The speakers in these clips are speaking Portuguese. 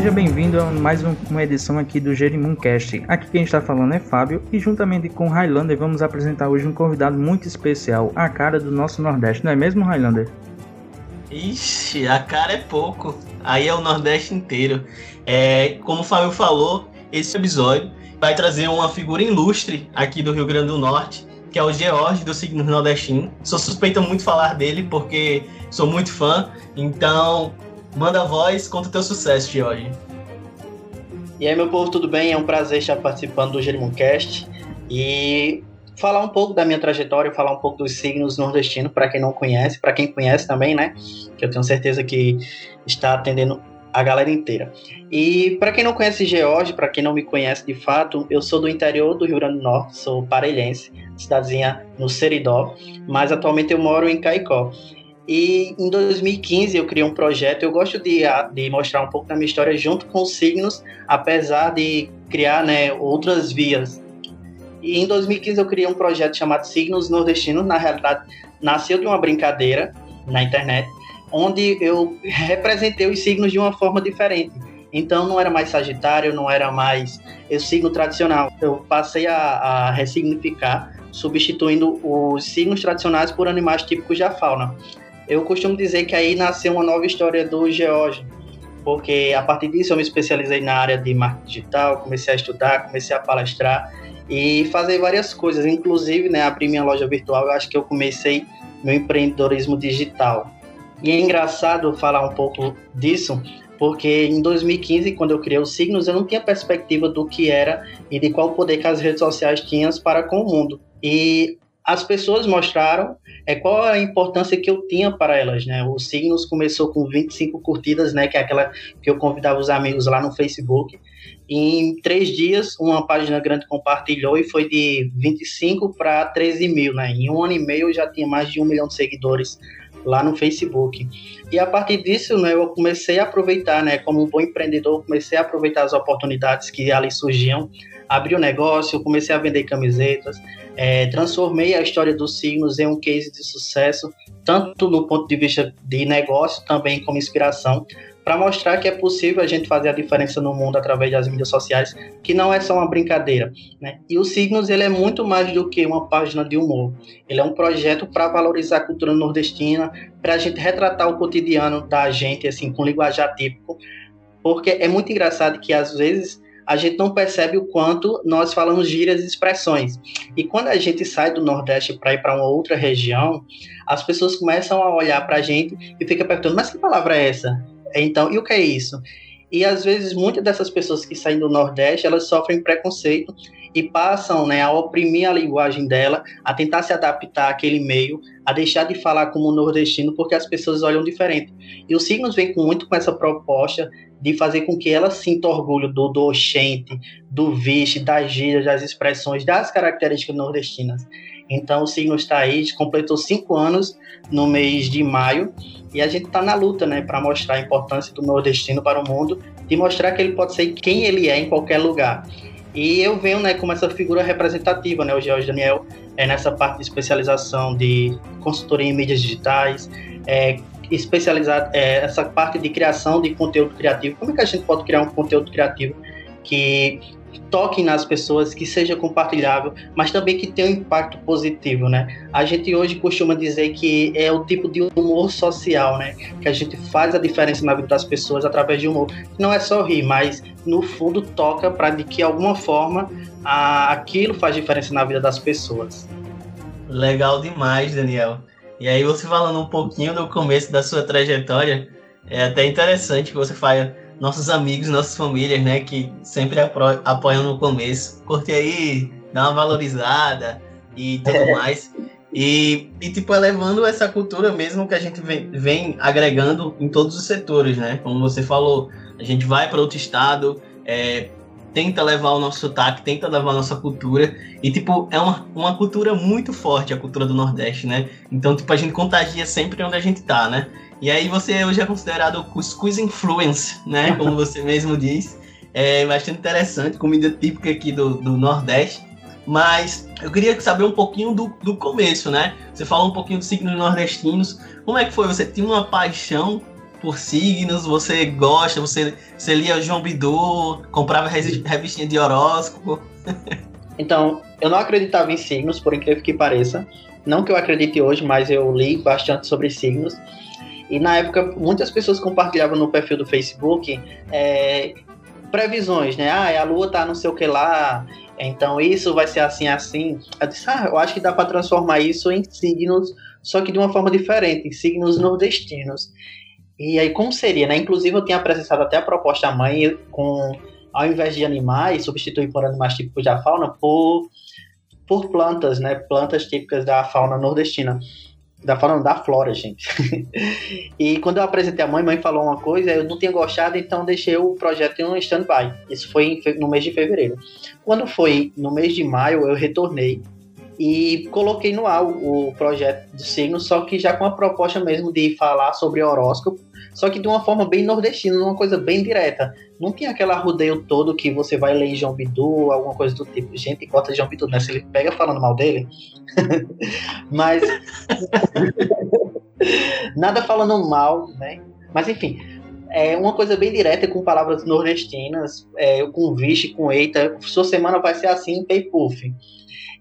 Seja bem-vindo a mais um, uma edição aqui do Jerimumcast. Aqui quem está falando é Fábio e juntamente com Highlander vamos apresentar hoje um convidado muito especial, a cara do nosso Nordeste, não é mesmo, Highlander? Ixi, a cara é pouco. Aí é o Nordeste inteiro. É, como o Fábio falou, esse episódio vai trazer uma figura ilustre aqui do Rio Grande do Norte, que é o George do signo nordestino. Sou suspeita muito falar dele porque sou muito fã. Então, Manda a voz, conta o teu sucesso, George. E aí, meu povo, tudo bem? É um prazer estar participando do Jerimumcast e falar um pouco da minha trajetória, falar um pouco dos signos nordestinos para quem não conhece, para quem conhece também, né? Que eu tenho certeza que está atendendo a galera inteira. E para quem não conhece George, para quem não me conhece de fato, eu sou do interior do Rio Grande do Norte, sou parelhense, cidadezinha no Seridó, mas atualmente eu moro em Caicó. E em 2015 eu criei um projeto. Eu gosto de, de mostrar um pouco da minha história junto com os signos, apesar de criar né, outras vias. E em 2015 eu criei um projeto chamado Signos Nordestinos. Na realidade, nasceu de uma brincadeira na internet, onde eu representei os signos de uma forma diferente. Então não era mais Sagitário, não era mais o signo tradicional. Eu passei a, a ressignificar, substituindo os signos tradicionais por animais típicos da fauna. Eu costumo dizer que aí nasceu uma nova história do George, porque a partir disso eu me especializei na área de marketing digital, comecei a estudar, comecei a palestrar e fazer várias coisas, inclusive né, abrir minha loja virtual. Eu acho que eu comecei meu empreendedorismo digital. E é engraçado falar um pouco disso, porque em 2015, quando eu criei os signos, eu não tinha perspectiva do que era e de qual poder que as redes sociais tinham para com o mundo. E as pessoas mostraram é, qual a importância que eu tinha para elas, né? O Signos começou com 25 curtidas, né? Que é aquela que eu convidava os amigos lá no Facebook. E em três dias, uma página grande compartilhou e foi de 25 para 13 mil, né? Em um ano e meio eu já tinha mais de um milhão de seguidores lá no Facebook. E a partir disso, né, eu comecei a aproveitar, né, como um bom empreendedor, comecei a aproveitar as oportunidades que ali surgiam, abri o um negócio, comecei a vender camisetas, é, transformei a história dos signos em um case de sucesso, tanto no ponto de vista de negócio, também como inspiração, para mostrar que é possível a gente fazer a diferença no mundo através das mídias sociais, que não é só uma brincadeira. Né? E o Signos ele é muito mais do que uma página de humor. Ele é um projeto para valorizar a cultura nordestina, para a gente retratar o cotidiano da gente assim com linguajar típico, porque é muito engraçado que às vezes a gente não percebe o quanto nós falamos gírias e expressões. E quando a gente sai do Nordeste para ir para uma outra região, as pessoas começam a olhar para a gente e ficam perguntando: mas que palavra é essa? Então, e o que é isso? E às vezes muitas dessas pessoas que saem do Nordeste, elas sofrem preconceito e passam né, a oprimir a linguagem dela, a tentar se adaptar àquele meio, a deixar de falar como nordestino, porque as pessoas olham diferente. E os signos vêm com, muito com essa proposta de fazer com que ela sinta orgulho do, do oxente, do vixe, das gírias, das expressões, das características nordestinas. Então o signo está aí, completou cinco anos no mês de maio e a gente está na luta, né, para mostrar a importância do nordestino para o mundo e mostrar que ele pode ser quem ele é em qualquer lugar. E eu venho, né, como essa figura representativa, né, o George Daniel é nessa parte de especialização de consultoria em mídias digitais, é, especializado é, essa parte de criação de conteúdo criativo. Como é que a gente pode criar um conteúdo criativo que toque nas pessoas, que seja compartilhável, mas também que tenha um impacto positivo, né? A gente hoje costuma dizer que é o tipo de humor social, né? Que a gente faz a diferença na vida das pessoas através de humor. Não é só rir, mas no fundo toca para de que alguma forma a, aquilo faz diferença na vida das pessoas. Legal demais, Daniel. E aí você falando um pouquinho do começo da sua trajetória, é até interessante que você fale nossos amigos, nossas famílias, né, que sempre apoiam no começo. Curte aí, dá uma valorizada e tudo é. mais. E, e, tipo, elevando essa cultura mesmo que a gente vem, vem agregando em todos os setores, né? Como você falou, a gente vai para outro estado, é, tenta levar o nosso sotaque, tenta levar a nossa cultura. E, tipo, é uma, uma cultura muito forte, a cultura do Nordeste, né? Então, tipo, a gente contagia sempre onde a gente tá, né? E aí você hoje é considerado cuscuz influence, né? Como você mesmo diz. É bastante interessante, comida típica aqui do, do Nordeste. Mas eu queria saber um pouquinho do, do começo, né? Você falou um pouquinho dos signos nordestinos. Como é que foi? Você tinha uma paixão por signos, você gosta, você, você lia João Bidu, comprava revistinha de horóscopo. então, eu não acreditava em signos, por incrível que pareça. Não que eu acredite hoje, mas eu li bastante sobre signos. E na época, muitas pessoas compartilhavam no perfil do Facebook é, previsões, né? Ah, a lua tá não sei o que lá, então isso vai ser assim, assim. Eu disse, ah, eu acho que dá para transformar isso em signos, só que de uma forma diferente, em signos nordestinos. E aí, como seria, né? Inclusive, eu tinha apresentado até a proposta à mãe com, ao invés de animais, substituir por animais típicos da fauna por, por plantas, né? Plantas típicas da fauna nordestina da falando da Flora, gente. e quando eu apresentei a mãe, a mãe falou uma coisa, eu não tinha gostado, então deixei o projeto em um stand-by. Isso foi no mês de fevereiro. Quando foi no mês de maio, eu retornei e coloquei no ar o projeto do signo, só que já com a proposta mesmo de falar sobre horóscopo, só que de uma forma bem nordestina, uma coisa bem direta. Não tinha aquela rodeio todo que você vai ler João Bidu, alguma coisa do tipo. Gente, corta João Bidu, né? Se ele pega falando mal dele. Mas. Nada falando mal, né? Mas enfim, é uma coisa bem direta com palavras nordestinas, é, com vixe, com eita. Sua semana vai ser assim, pay puff.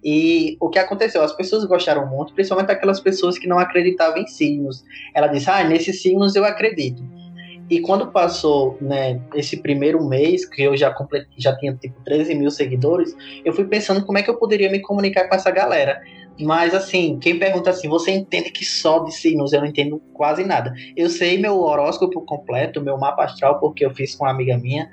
E o que aconteceu? As pessoas gostaram muito, principalmente aquelas pessoas que não acreditavam em signos. Ela disse: Ah, nesses signos eu acredito. E quando passou né, esse primeiro mês, que eu já, já tinha tipo 13 mil seguidores, eu fui pensando como é que eu poderia me comunicar com essa galera. Mas assim, quem pergunta assim, você entende que só de signos? Eu não entendo quase nada. Eu sei meu horóscopo completo, meu mapa astral, porque eu fiz com uma amiga minha,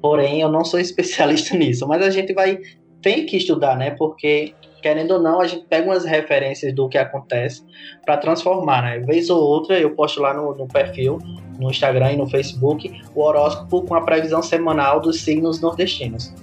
porém eu não sou especialista nisso. Mas a gente vai tem que estudar, né? Porque, querendo ou não, a gente pega umas referências do que acontece para transformar, né? Vez ou outra, eu posto lá no, no, perfil, no Instagram e no Facebook, o horóscopo com a previsão semanal dos signos nordestinos.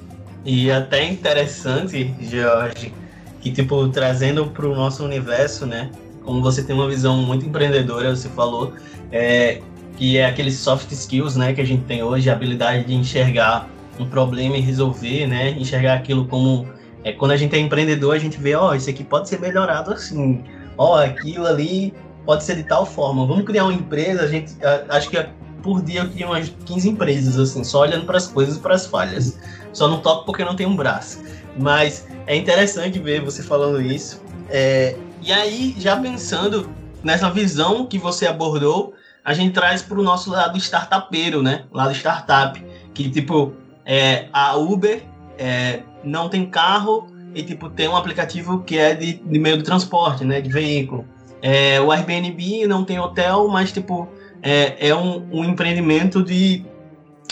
E até interessante, Jorge, que, tipo, trazendo para o nosso universo, né? Como você tem uma visão muito empreendedora, você falou, é, que é aqueles soft skills, né, que a gente tem hoje, a habilidade de enxergar um problema e resolver, né? Enxergar aquilo como é, quando a gente é empreendedor, a gente vê, ó, oh, isso aqui pode ser melhorado assim, ó, oh, aquilo ali pode ser de tal forma. Vamos criar uma empresa, a gente acho que por dia eu crio umas 15 empresas assim, só olhando para as coisas e para as falhas. Só não toco porque não tem um braço. Mas é interessante ver você falando isso. É, e aí, já pensando nessa visão que você abordou, a gente traz para o nosso lado startupeiro, né? Lado startup, que tipo é, a Uber é, não tem carro e tipo tem um aplicativo que é de, de meio de transporte, né, de veículo. É, o Airbnb não tem hotel, mas tipo é, é um, um empreendimento de,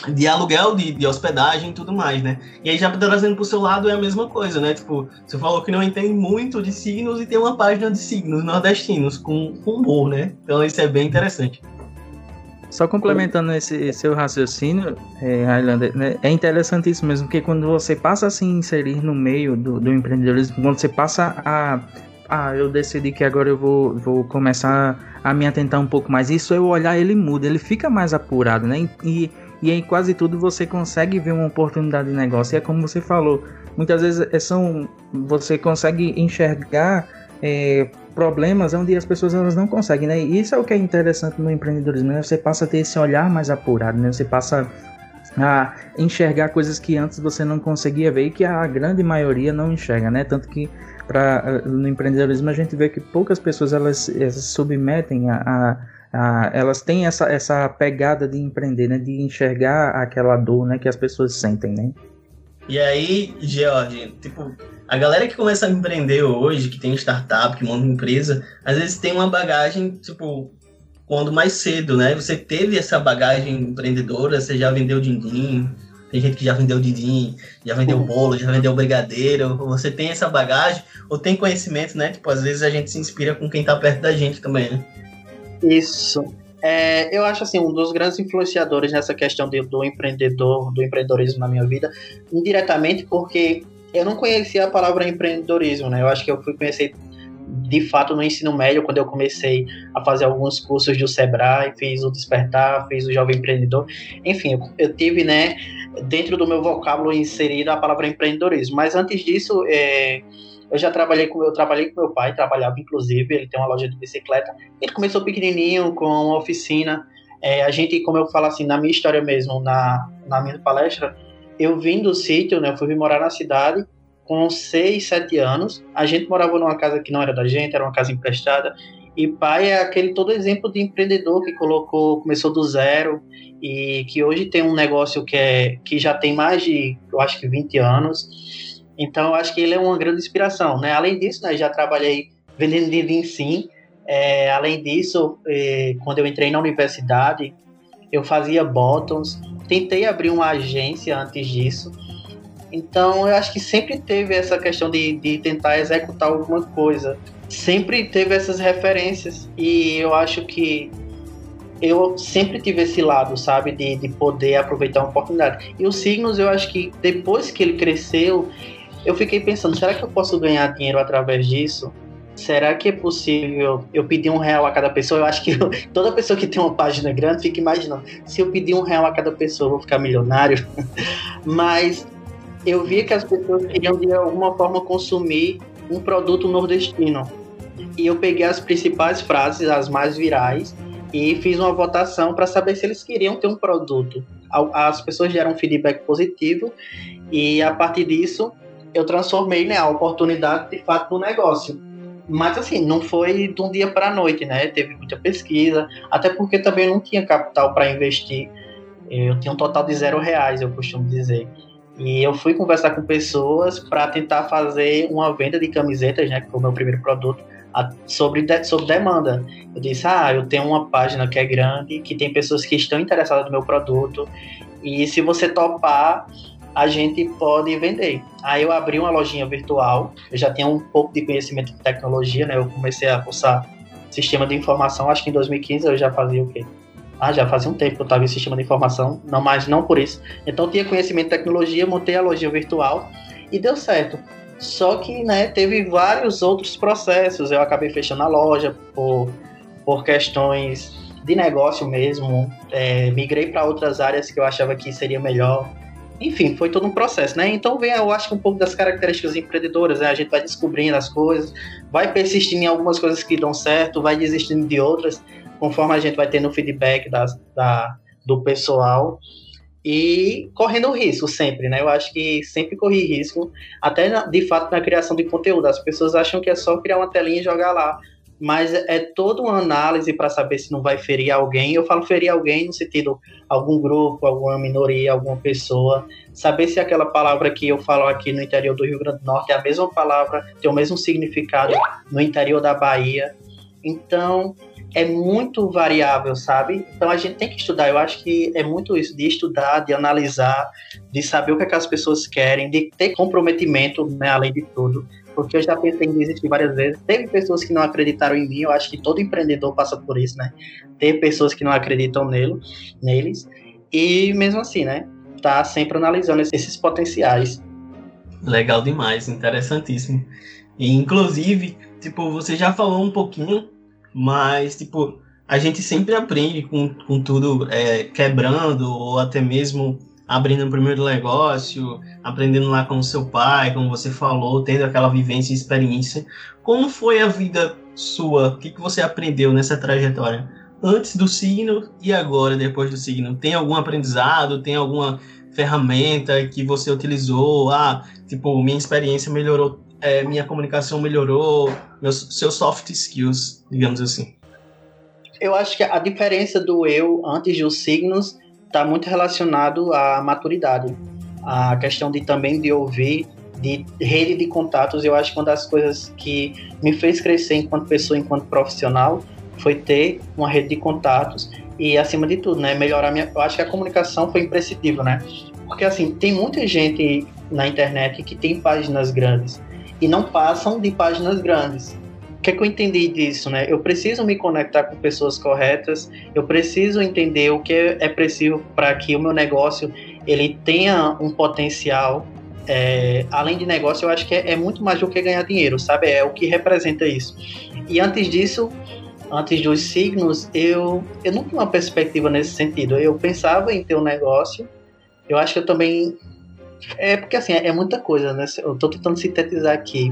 de aluguel, de, de hospedagem e tudo mais, né? E aí já trazendo pro seu lado é a mesma coisa, né? Tipo, você falou que não entende muito de signos e tem uma página de signos nordestinos com, com humor, né? Então isso é bem interessante. Só complementando esse seu raciocínio, é, Highlander, né, é interessantíssimo mesmo, porque quando você passa a se inserir no meio do, do empreendedorismo, quando você passa a ah, eu decidi que agora eu vou, vou começar a me atentar um pouco mais. Isso eu olhar, ele muda, ele fica mais apurado, né? E, e em quase tudo você consegue ver uma oportunidade de negócio. E é como você falou, muitas vezes é, são, você consegue enxergar é, problemas onde as pessoas elas não conseguem, né? E isso é o que é interessante no empreendedorismo, né? Você passa a ter esse olhar mais apurado, né? Você passa a enxergar coisas que antes você não conseguia ver e que a grande maioria não enxerga, né? Tanto que pra, no empreendedorismo a gente vê que poucas pessoas elas, elas submetem a, a, a, elas têm essa, essa pegada de empreender, né? De enxergar aquela dor, né? Que as pessoas sentem, né? E aí, George, tipo, a galera que começa a empreender hoje, que tem startup, que monta empresa, às vezes tem uma bagagem, tipo, quando mais cedo, né? Você teve essa bagagem empreendedora, você já vendeu din-din, tem gente que já vendeu din-din, já vendeu uhum. bolo, já vendeu brigadeiro, você tem essa bagagem, ou tem conhecimento, né? Tipo, às vezes a gente se inspira com quem tá perto da gente também, né? Isso. É, eu acho assim, um dos grandes influenciadores nessa questão de, do empreendedor, do empreendedorismo na minha vida, indiretamente porque eu não conhecia a palavra empreendedorismo, né? Eu acho que eu fui conhecer de fato no ensino médio, quando eu comecei a fazer alguns cursos do Sebrae, fiz o Despertar, fiz o Jovem Empreendedor. Enfim, eu, tive, né, dentro do meu vocábulo inserido a palavra empreendedorismo. Mas antes disso, é, eu já trabalhei com eu trabalhei com meu pai, trabalhava inclusive, ele tem uma loja de bicicleta. Ele começou pequenininho com uma oficina É, a gente, como eu falo assim, na minha história mesmo, na, na minha palestra, eu vim do sítio, né? Eu fui morar na cidade com 6, 7 anos. A gente morava numa casa que não era da gente, era uma casa emprestada. E pai é aquele todo exemplo de empreendedor que colocou, começou do zero e que hoje tem um negócio que, é, que já tem mais de, eu acho que 20 anos. Então, eu acho que ele é uma grande inspiração, né? Além disso, né, já trabalhei vendendo din sim. É, além disso, é, quando eu entrei na universidade, eu fazia bottoms. Tentei abrir uma agência antes disso. Então, eu acho que sempre teve essa questão de, de tentar executar alguma coisa sempre teve essas referências e eu acho que eu sempre tive esse lado, sabe, de, de poder aproveitar uma oportunidade. E os signos, eu acho que depois que ele cresceu, eu fiquei pensando, será que eu posso ganhar dinheiro através disso? Será que é possível eu pedir um real a cada pessoa? Eu acho que eu, toda pessoa que tem uma página grande fica imaginando, se eu pedir um real a cada pessoa, eu vou ficar milionário. Mas eu via que as pessoas queriam de alguma forma consumir um produto nordestino e eu peguei as principais frases, as mais virais, e fiz uma votação para saber se eles queriam ter um produto. As pessoas deram um feedback positivo e a partir disso eu transformei né, a oportunidade de fato no negócio. Mas assim, não foi de um dia para a noite, né? Teve muita pesquisa, até porque também não tinha capital para investir. Eu tinha um total de zero reais, eu costumo dizer. E eu fui conversar com pessoas para tentar fazer uma venda de camisetas, né, que foi o meu primeiro produto, a, sobre, de, sobre demanda. Eu disse, ah, eu tenho uma página que é grande, que tem pessoas que estão interessadas no meu produto, e se você topar, a gente pode vender. Aí eu abri uma lojinha virtual, eu já tinha um pouco de conhecimento de tecnologia, né? Eu comecei a cursar sistema de informação, acho que em 2015 eu já fazia o quê? Ah, já fazia um tempo que eu estava em sistema de informação, não mais não por isso. Então tinha conhecimento de tecnologia, montei a lojinha virtual e deu certo. Só que, né, teve vários outros processos. Eu acabei fechando a loja por, por questões de negócio mesmo. É, migrei para outras áreas que eu achava que seria melhor. Enfim, foi todo um processo, né? Então vem, eu acho um pouco das características empreendedoras, né? A gente vai descobrindo as coisas, vai persistindo em algumas coisas que dão certo, vai desistindo de outras, conforme a gente vai tendo feedback das, da, do pessoal e correndo risco sempre, né? Eu acho que sempre corri risco, até na, de fato na criação de conteúdo. As pessoas acham que é só criar uma telinha e jogar lá, mas é, toda uma análise para saber se não vai ferir alguém. Eu falo ferir alguém no sentido algum grupo, alguma minoria, alguma pessoa, saber se aquela palavra que eu falo aqui no interior do Rio Grande do Norte é a mesma palavra, tem o mesmo significado no interior da Bahia. Então, é muito variável, sabe? Então a gente tem que estudar. Eu acho que é muito isso, de estudar, de analisar, de saber o que, é que as pessoas querem, de ter comprometimento, né, além de tudo. Porque eu já pensei em desistir várias vezes. Teve pessoas que não acreditaram em mim, eu acho que todo empreendedor passa por isso, né? Ter pessoas que não acreditam nele, neles. E mesmo assim, né? Tá sempre analisando esses potenciais. Legal demais, interessantíssimo. E, inclusive, tipo, você já falou um pouquinho mas, tipo, a gente sempre aprende com, com tudo é, quebrando, ou até mesmo abrindo o primeiro negócio, aprendendo lá com o seu pai, como você falou, tendo aquela vivência e experiência. Como foi a vida sua? O que, que você aprendeu nessa trajetória? Antes do signo e agora, depois do signo? Tem algum aprendizado? Tem alguma ferramenta que você utilizou? Ah, tipo, minha experiência melhorou é, minha comunicação melhorou, meus, seus soft skills, digamos assim? Eu acho que a diferença do eu antes dos signos está muito relacionado à maturidade. A questão de também de ouvir, de rede de contatos, eu acho que uma das coisas que me fez crescer enquanto pessoa, enquanto profissional, foi ter uma rede de contatos e acima de tudo, né, melhorar minha, eu acho que a comunicação foi imprescindível, né? Porque assim, tem muita gente na internet que tem páginas grandes, e não passam de páginas grandes. O que, é que eu entendi disso, né? Eu preciso me conectar com pessoas corretas, eu preciso entender o que é preciso para que o meu negócio ele tenha um potencial. É, além de negócio, eu acho que é, é muito mais do que ganhar dinheiro, sabe? É o que representa isso. E antes disso, antes dos signos, eu, eu não tinha uma perspectiva nesse sentido. Eu pensava em ter um negócio. Eu acho que eu também é porque assim, é muita coisa, né? Eu tô tentando sintetizar aqui.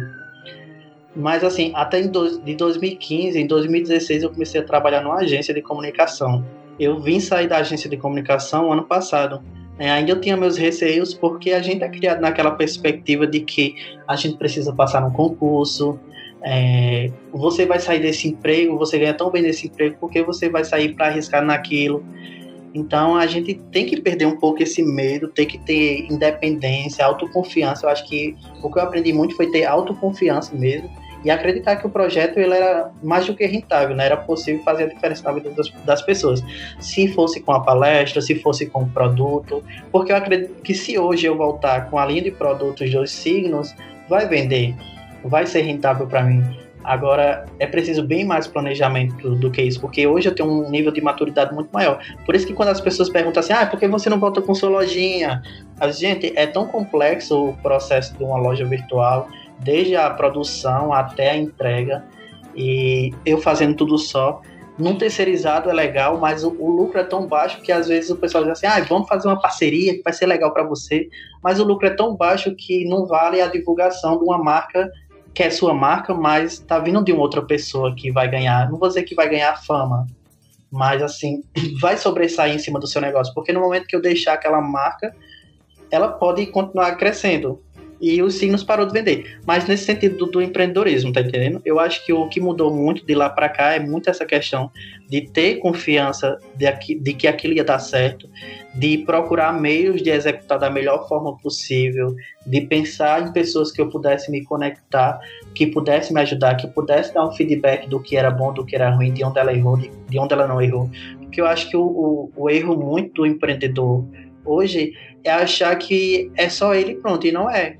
Mas assim, até em do, de 2015, em 2016 eu comecei a trabalhar numa agência de comunicação. Eu vim sair da agência de comunicação ano passado. É, ainda eu tinha meus receios porque a gente é criado naquela perspectiva de que a gente precisa passar num concurso, é, você vai sair desse emprego, você ganha tão bem nesse emprego porque você vai sair para arriscar naquilo. Então a gente tem que perder um pouco esse medo, tem que ter independência, autoconfiança. Eu acho que o que eu aprendi muito foi ter autoconfiança mesmo e acreditar que o projeto ele era mais do que rentável, né? era possível fazer a diferença na vida das, das pessoas. Se fosse com a palestra, se fosse com o produto, porque eu acredito que se hoje eu voltar com a linha de produtos dos signos, vai vender, vai ser rentável para mim. Agora, é preciso bem mais planejamento do que isso, porque hoje eu tenho um nível de maturidade muito maior. Por isso que quando as pessoas perguntam assim, ah, por que você não volta com sua lojinha? A gente, é tão complexo o processo de uma loja virtual, desde a produção até a entrega, e eu fazendo tudo só. Num terceirizado é legal, mas o, o, lucro é tão baixo que às vezes o pessoal diz assim: ah, vamos fazer uma parceria que vai ser legal para você. Mas o lucro é tão baixo que não vale a divulgação de uma marca que é sua marca, mas tá vindo de uma outra pessoa que vai ganhar. Não vou dizer que vai ganhar fama, mas assim, vai sobressair em cima do seu negócio. Porque no momento que eu deixar aquela marca, ela pode continuar crescendo e os signos parou de vender. Mas nesse sentido do, do empreendedorismo, tá entendendo? Eu acho que o que mudou muito de lá para cá é muito essa questão de ter confiança de, aqui, de que aquilo ia dar certo, de procurar meios de executar da melhor forma possível, de pensar em pessoas que eu pudesse me conectar, que pudesse me ajudar, que pudesse dar um feedback do que era bom, do que era ruim, de onde ela errou, de, de onde ela não errou. Porque eu acho que o, o, o erro muito do empreendedor hoje é achar que é só ele pronto, e não é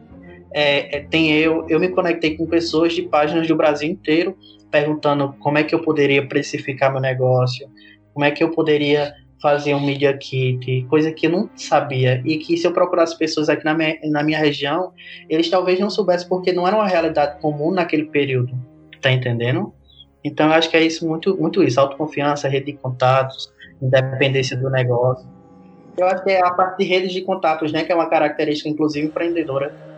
é, é, tem eu, eu me conectei com pessoas de páginas do Brasil inteiro perguntando como é que eu poderia precificar meu negócio, como é que eu poderia fazer um media kit, coisa que eu não sabia e que se eu procurasse pessoas aqui na minha, na minha região, eles talvez não soubessem porque não era uma realidade comum naquele período, tá entendendo? Então eu acho que é isso muito, muito isso, autoconfiança, rede de contatos, independência do negócio. Eu acho que é a parte de redes de contatos, né, que é uma característica inclusive empreendedora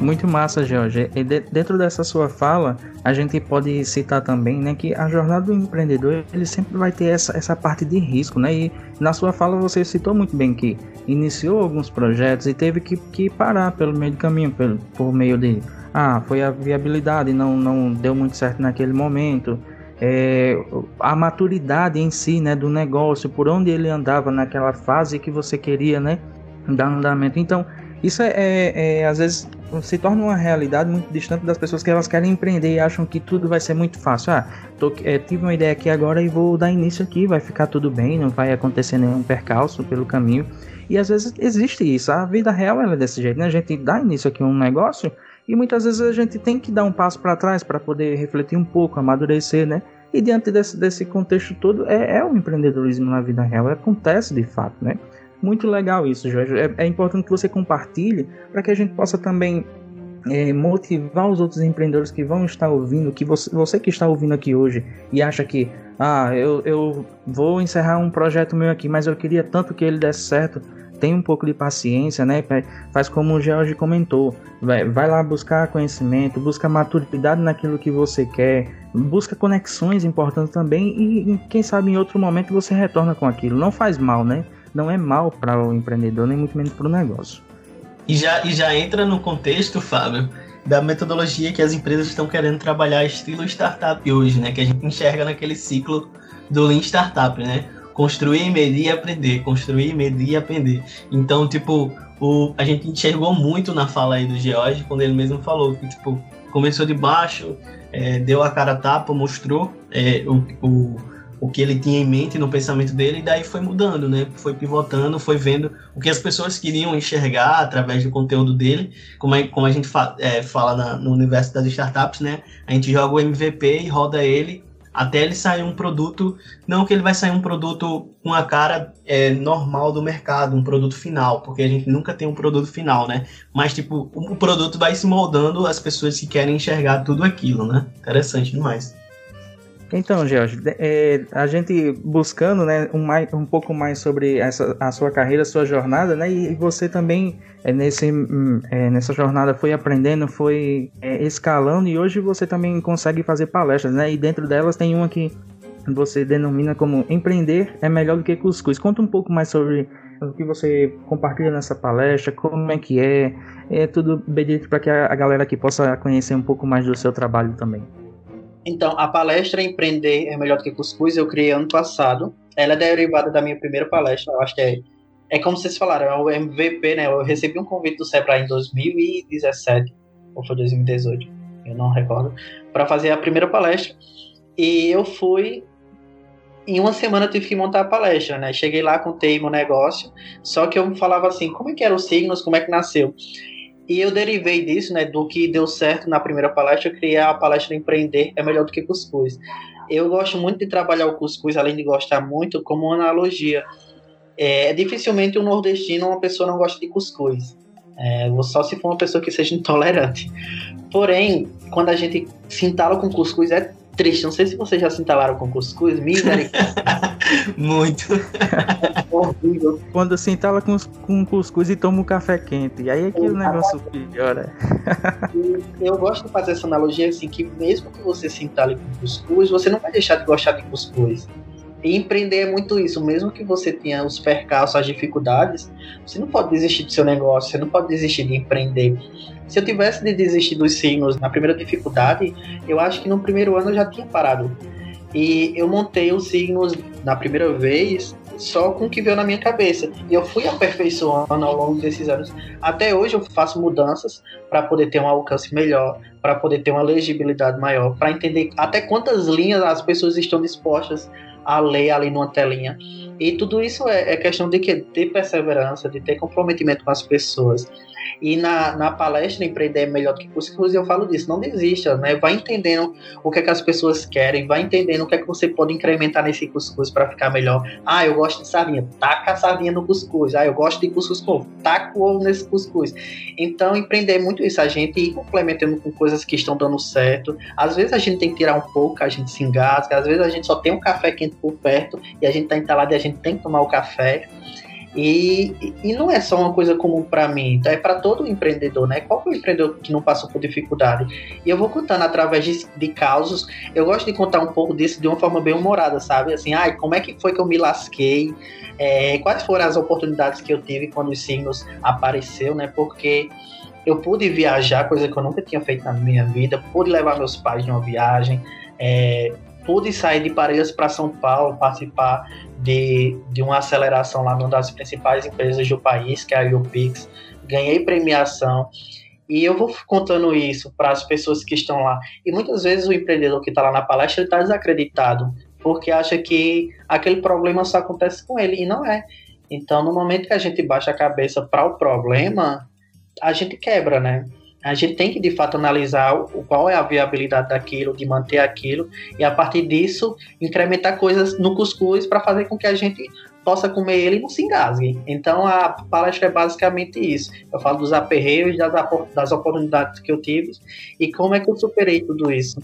Muito massa, Jorge. E de, dentro dessa sua fala, a gente pode citar também, né, que a jornada do empreendedor ele sempre vai ter essa, essa parte de risco, né? E na sua fala você citou muito bem que iniciou alguns projetos e teve que, que parar pelo meio do caminho, pelo, por meio de ah, foi a viabilidade, não, não deu muito certo naquele momento. É, a maturidade em si, né, do negócio, por onde ele andava naquela fase que você queria, né, dar andamento. Então, isso é, é, é, às vezes se torna uma realidade muito distante das pessoas que elas querem empreender e acham que tudo vai ser muito fácil. Ah, tô, é, tive uma ideia aqui agora e vou dar início aqui, vai ficar tudo bem, não vai acontecer nenhum percalço pelo caminho. E às vezes existe isso, a vida real é desse jeito, né? A gente dá início aqui a um negócio e muitas vezes a gente tem que dar um passo para trás para poder refletir um pouco, amadurecer, né? E diante desse, desse contexto todo, é, é o empreendedorismo na vida real, acontece de fato, né? Muito legal isso, Jorge. É, é importante que você compartilhe para que a gente possa também é, motivar os outros empreendedores que vão estar ouvindo, que você, você que está ouvindo aqui hoje e acha que, ah, eu, eu vou encerrar um projeto meu aqui, mas eu queria tanto que ele desse certo. Tem um pouco de paciência, né? Faz como o George comentou. Vai, vai lá buscar conhecimento, busca maturidade naquilo que você quer, busca conexões importantes também e, quem sabe, em outro momento você retorna com aquilo. Não faz mal, né? Não é mal para o empreendedor, nem muito menos para o negócio. E já, e já entra no contexto, Fábio, da metodologia que as empresas estão querendo trabalhar estilo startup hoje, né? Que a gente enxerga naquele ciclo do Lean Startup, né? Construir, medir e aprender, construir, medir e aprender. Então, tipo, o, a gente enxergou muito na fala aí do George, quando ele mesmo falou que, tipo, começou de baixo, é, deu a cara a tapa, mostrou é, o, o o que ele tinha em mente no pensamento dele, e daí foi mudando, né? Foi pivotando, foi vendo o que as pessoas queriam enxergar através do conteúdo dele, como, é, como a gente fa é, fala na, no universo das startups, né? A gente joga o MVP e roda ele até ele sair um produto, não que ele vai sair um produto com a cara é, normal do mercado, um produto final, porque a gente nunca tem um produto final, né? Mas, tipo, o produto vai se moldando as pessoas que querem enxergar tudo aquilo, né? Interessante demais. Então, George, é, a gente buscando né, um, mais, um pouco mais sobre essa, a sua carreira, sua jornada, né, e você também é, nesse, hum, é, nessa jornada foi aprendendo, foi é, escalando, e hoje você também consegue fazer palestras, né, e dentro delas tem uma que você denomina como empreender é melhor do que cuscuz. Conta um pouco mais sobre o que você compartilha nessa palestra, como é que é, é tudo bem para que a galera aqui possa conhecer um pouco mais do seu trabalho também. Então, a palestra Empreender é Melhor do que Cuscuz eu criei ano passado. Ela é derivada da minha primeira palestra, eu acho que é, é como vocês falaram, é o MVP, né? Eu recebi um convite do Sebrae em 2017, ou foi 2018, eu não recordo, para fazer a primeira palestra. E eu fui. Em uma semana eu tive que montar a palestra, né? Cheguei lá, contei meu negócio, só que eu falava assim, como é que eram os signos, como é que nasceu? E eu derivei disso, né, do que deu certo na primeira palestra, eu criei a palestra Empreender é melhor do que cuscuz. Eu gosto muito de trabalhar o cuscuz, além de gostar muito, como uma analogia. É, dificilmente um nordestino, uma pessoa não gosta de cuscuz. É, só se for uma pessoa que seja intolerante. Porém, quando a gente se entala com cuscuz, é triste. Não sei se vocês já se entalaram com cuscuz, misericórdia. Muito. horrível. Quando se entala com, com cuscuz e toma um café quente. E aí é que o negócio piora. Eu gosto de fazer essa analogia assim, que mesmo que você se entale com cuscuz, você não vai deixar de gostar de cuscuz. E empreender é muito isso, mesmo que você tenha os percalços, as dificuldades, você não pode desistir do seu negócio, você não pode desistir de empreender. Se eu tivesse de desistir dos signos na primeira dificuldade, eu acho que no primeiro ano eu já tinha parado. E eu montei os signos na primeira vez só com o que veio na minha cabeça. E eu fui aperfeiçoando ao longo desses anos. Até hoje eu faço mudanças para poder ter um alcance melhor, para poder ter uma legibilidade maior, para entender até quantas linhas as pessoas estão dispostas a ler ali numa telinha. E tudo isso é, é questão de que perseverança, de ter comprometimento com as pessoas. E na, na palestra Empreender é Melhor do que Cuscuz, eu falo disso, não desista, né? Vai entendendo o que é que as pessoas querem, vai entendendo o que é que você pode incrementar nesse cuscuz para ficar melhor. Ah, eu gosto de sardinha, taca a sardinha no cuscuz. Ah, eu gosto de cuscuz com taca o ovo nesse cuscuz. Então, empreender é muito isso, a gente ir complementando com coisas que estão dando certo. Às vezes a gente tem que tirar um pouco, a gente se engasga, às vezes a gente só tem um café quente por perto e a gente tá entalado e a gente tem que tomar o café. E, e não é só uma coisa comum para mim, então é para todo empreendedor, né? Qual foi o empreendedor que não passou por dificuldade? E eu vou contando através de, de causos. Eu gosto de contar um pouco disso de uma forma bem humorada, sabe? Assim, ai, como é que foi que eu me lasquei? É, quais foram as oportunidades que eu tive quando os signos apareceu, né? Porque eu pude viajar, coisa que eu nunca tinha feito na minha vida, pude levar meus pais de uma viagem, é, pude sair de Parelhas para São Paulo, participar de, de uma aceleração lá numa das principais empresas do país, que é a UPix. Ganhei premiação. E eu vou contando isso para as pessoas que estão lá. E muitas vezes o empreendedor que está lá na palestra está desacreditado, porque acha que aquele problema só acontece com ele, e não é. Então, no momento que a gente baixa a cabeça para o problema, a gente quebra, né? A gente tem que de fato analisar o, qual é a viabilidade daquilo, de manter aquilo, e a partir disso incrementar coisas no cuscuz para fazer com que a gente possa comer ele e não se engasgue. Então a palestra é basicamente isso. Eu falo dos aperreios, das, das oportunidades que eu tive e como é que eu superei tudo isso.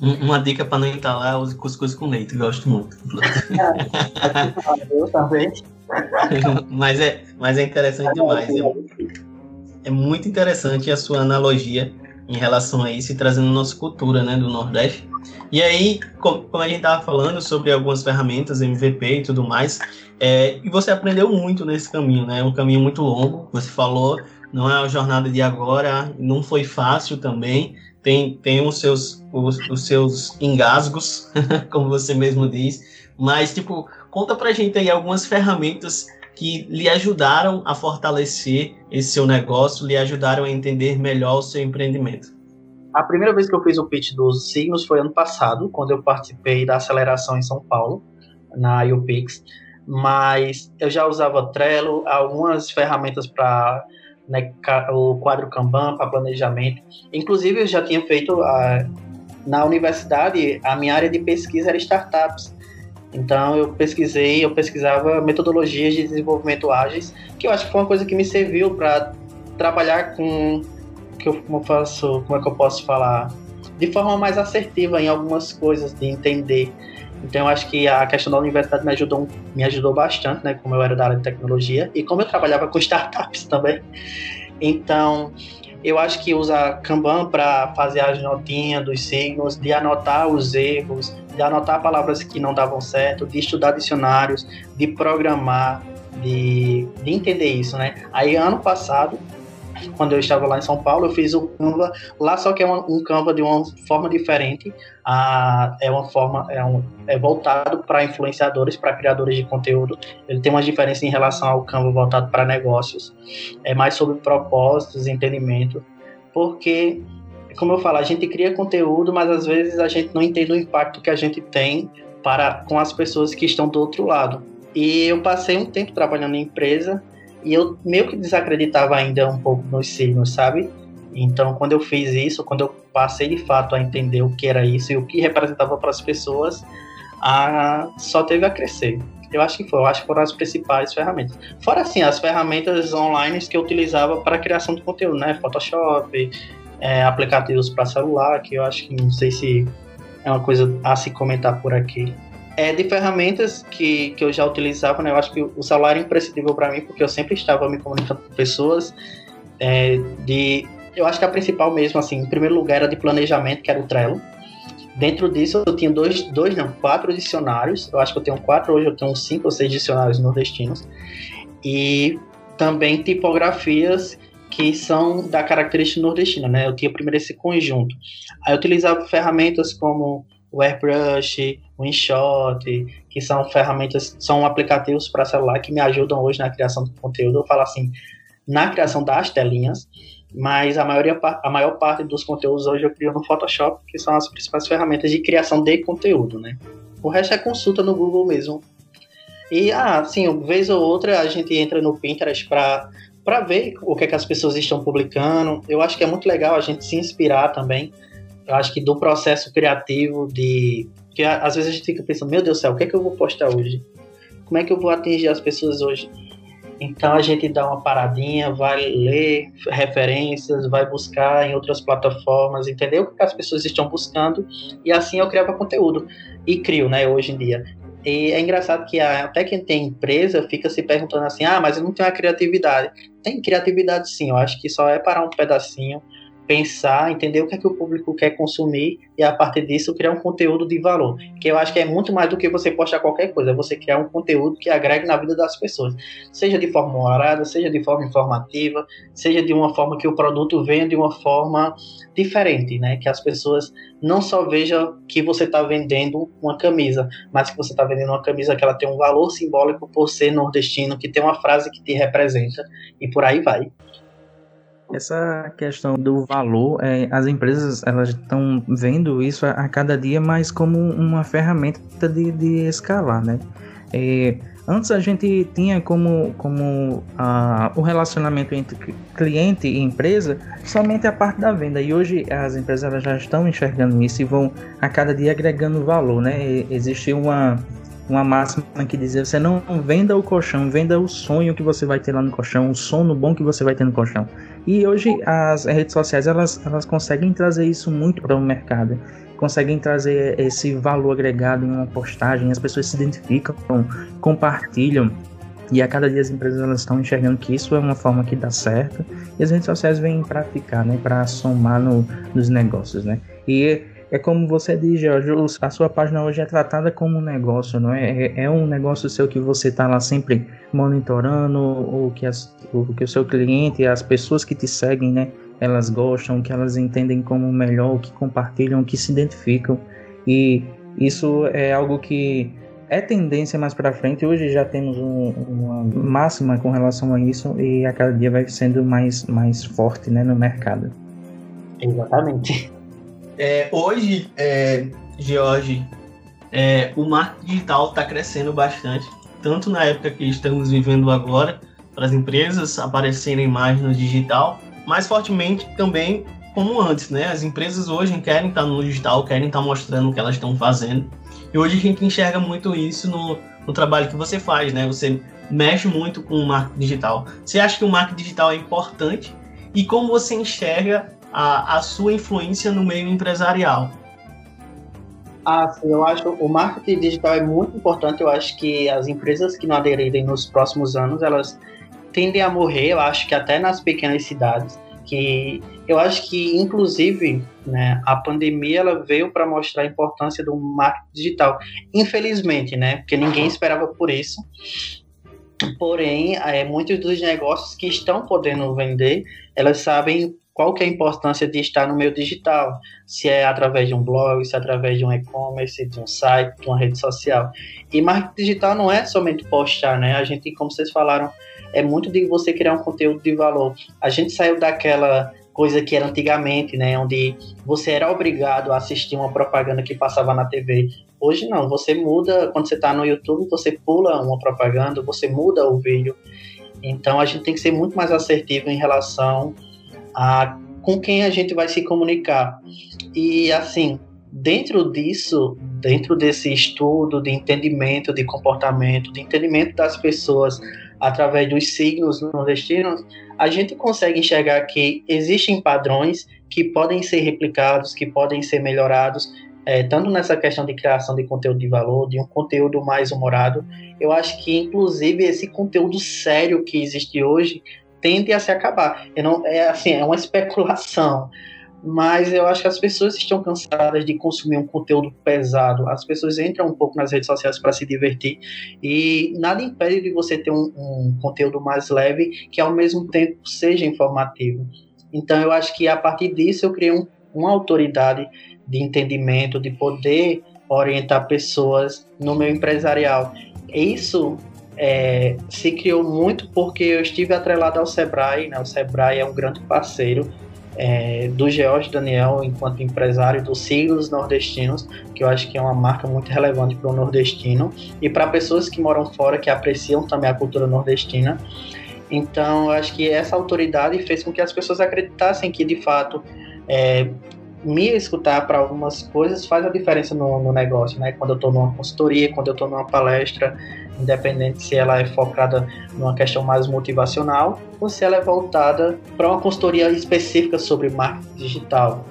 Uma dica para não entalar use cuscuz com leite, gosto muito. eu também. mas, é, mas é interessante demais. Eu, é muito interessante a sua analogia em relação a isso e trazendo nossa cultura né, do Nordeste. E aí, como, a gente estava falando sobre algumas ferramentas, MVP e tudo mais, é, e você aprendeu muito nesse caminho, né? É um caminho muito longo, você falou, não é uma jornada de agora, não foi fácil também, tem, tem os, seus, os, os seus engasgos, como você mesmo diz, mas, tipo, conta pra gente aí algumas ferramentas que lhe ajudaram a fortalecer esse seu negócio, lhe ajudaram a entender melhor o seu empreendimento? A primeira vez que eu fiz o pitch dos signos foi ano passado, quando eu participei da aceleração em São Paulo, na UPix. Mas eu já usava Trello, algumas ferramentas para né, o quadro Kanban para planejamento. Inclusive, eu já tinha feito a, na universidade, a minha área de pesquisa era startups. Então eu pesquisei, eu pesquisava metodologias de desenvolvimento ágeis, que eu acho que foi uma coisa que me serviu para trabalhar com que eu, como eu faço, como é que eu posso falar? de forma mais assertiva em algumas coisas, de entender. Então eu acho que a questão da universidade me ajudou, me ajudou bastante, né? Como eu era da área de tecnologia e como eu trabalhava com startups também. Então eu acho que usa Kanban para fazer as notinhas dos signos, de anotar os erros, de anotar palavras que não davam certo, de estudar dicionários, de programar, de, de entender isso, né? Aí ano passado quando eu estava lá em São Paulo, eu fiz o Canva lá, só que é um, um Canva de uma forma diferente. Ah, é uma forma, é, um, é voltado para influenciadores, para criadores de conteúdo. Ele tem uma diferença em relação ao Canva voltado para negócios. É mais sobre propósitos, entendimento, porque como eu falo, a gente cria conteúdo, mas às vezes a gente não entende o impacto que a gente tem para com as pessoas que estão do outro lado. E eu passei um tempo trabalhando em empresa e eu meio que desacreditava ainda um pouco nos signos, sabe? Então, quando eu fiz isso, quando eu passei de fato a entender o que era isso e o que representava para as pessoas, a... só teve a crescer. Eu acho que foi, eu acho que foram as principais ferramentas. Fora assim, as ferramentas online que eu utilizava para criação de conteúdo, né? Photoshop, é, aplicativos para celular, que eu acho que não sei se é uma coisa a se comentar por aqui. É, de ferramentas que, que eu já utilizava, né? Eu acho que o celular é imprescindível para mim, porque eu sempre estava me comunicando com pessoas. É, de, eu acho que a principal mesmo, assim, em primeiro lugar, era de planejamento, que era o Trello. Dentro disso, eu tinha dois, dois não, quatro dicionários. Eu acho que eu tenho quatro hoje, eu tenho cinco ou seis dicionários nordestinos. E também tipografias que são da característica nordestina, né? Eu tinha primeiro esse conjunto. Aí eu utilizava ferramentas como o Airbrush, o InShot, que são ferramentas, são aplicativos para celular que me ajudam hoje na criação do conteúdo. Eu falo assim, na criação das telinhas, mas a, maioria, a maior parte dos conteúdos hoje eu crio no Photoshop, que são as principais ferramentas de criação de conteúdo, né? O resto é consulta no Google mesmo. E, ah, sim, vez ou outra a gente entra no Pinterest para para ver o que, é que as pessoas estão publicando. Eu acho que é muito legal a gente se inspirar também eu acho que do processo criativo de. que às vezes a gente fica pensando, meu Deus do céu, o que é que eu vou postar hoje? Como é que eu vou atingir as pessoas hoje? Então a gente dá uma paradinha, vai ler referências, vai buscar em outras plataformas, entender o que as pessoas estão buscando, e assim eu criava conteúdo. E crio, né, hoje em dia. E é engraçado que até quem tem empresa fica se perguntando assim: ah, mas eu não tenho a criatividade. Tem criatividade sim, eu acho que só é parar um pedacinho pensar, entender o que é que o público quer consumir e a partir disso criar um conteúdo de valor. Que eu acho que é muito mais do que você postar qualquer coisa, é você criar um conteúdo que agregue na vida das pessoas, seja de forma humorada, seja de forma informativa, seja de uma forma que o produto venha de uma forma diferente, né? Que as pessoas não só vejam que você está vendendo uma camisa, mas que você está vendendo uma camisa que ela tem um valor simbólico por ser nordestino, que tem uma frase que te representa e por aí vai. Essa questão do valor, é, as empresas elas estão vendo isso a, a, cada dia mais como uma ferramenta de, de escalar, né? É, antes a gente tinha como, como a, o relacionamento entre cliente e empresa somente a parte da venda e hoje as empresas elas já estão enxergando isso e vão a cada dia agregando valor, né? E, existe uma uma máxima que dizia: você não venda o colchão, venda o sonho que você vai ter lá no colchão, o sono bom que você vai ter no colchão. E hoje as redes sociais elas, elas conseguem trazer isso muito para o mercado, conseguem trazer esse valor agregado em uma postagem, as pessoas se identificam, compartilham. E a cada dia as empresas elas estão enxergando que isso é uma forma que dá certo e as redes sociais vêm para ficar, né, para somar no, nos negócios, né? E é como você diz, Jorge, a sua página hoje é tratada como um negócio, não é? É, é um negócio seu que você está lá sempre monitorando, o que, as, o que o seu cliente e as pessoas que te seguem, né? Elas gostam, que elas entendem como melhor, que compartilham, que se identificam. E isso é algo que é tendência mais para frente. Hoje já temos um, uma máxima com relação a isso e a cada dia vai sendo mais, mais forte né, no mercado. Exatamente. É, hoje, é, George, é, o marketing digital está crescendo bastante, tanto na época que estamos vivendo agora, para as empresas aparecerem mais no digital, mais fortemente também como antes, né? As empresas hoje querem estar no digital, querem estar mostrando o que elas estão fazendo. E hoje a gente enxerga muito isso no, no trabalho que você faz, né? Você mexe muito com o marketing digital. Você acha que o marketing digital é importante? E como você enxerga a, a sua influência no meio empresarial? Ah, sim, eu acho o marketing digital é muito importante. Eu acho que as empresas que não aderirem nos próximos anos, elas tendem a morrer. Eu acho que até nas pequenas cidades, que eu acho que inclusive, né, a pandemia ela veio para mostrar a importância do marketing digital. Infelizmente, né, porque ninguém esperava por isso. Porém, é, muitos dos negócios que estão podendo vender, elas sabem qual que é a importância de estar no meio digital, se é através de um blog, se é através de um e-commerce, de um site, de uma rede social. E marketing digital não é somente postar, né? A gente, como vocês falaram, é muito de você criar um conteúdo de valor. A gente saiu daquela coisa que era antigamente, né, onde você era obrigado a assistir uma propaganda que passava na TV. Hoje não, você muda, quando você está no YouTube, você pula uma propaganda, você muda o vídeo. Então a gente tem que ser muito mais assertivo em relação a com quem a gente vai se comunicar. E assim, dentro disso, dentro desse estudo de entendimento de comportamento, de entendimento das pessoas através dos signos nordestinos, a gente consegue enxergar que existem padrões que podem ser replicados, que podem ser melhorados, é, tanto nessa questão de criação de conteúdo de valor, de um conteúdo mais humorado. Eu acho que, inclusive, esse conteúdo sério que existe hoje tende a se acabar. Eu não, é assim, é uma especulação, mas eu acho que as pessoas estão cansadas de consumir um conteúdo pesado. As pessoas entram um pouco nas redes sociais para se divertir e nada impede de você ter um, um, conteúdo mais leve que ao mesmo tempo seja informativo. Então eu acho que a partir disso eu criei um, uma autoridade de entendimento, de poder orientar pessoas no meu empresarial. Isso é, se criou muito porque eu estive atrelado ao Sebrae, né? o Sebrae é um grande parceiro é, do George Daniel enquanto empresário dos siglos nordestinos, que eu acho que é uma marca muito relevante para o nordestino e para pessoas que moram fora que apreciam também a cultura nordestina. Então, eu acho que essa autoridade fez com que as pessoas acreditassem que, de fato, é, me escutar para algumas coisas faz a diferença no, no negócio, né? Quando eu estou numa consultoria, quando eu estou numa palestra, independente se ela é focada numa questão mais motivacional ou se ela é voltada para uma consultoria específica sobre marketing digital.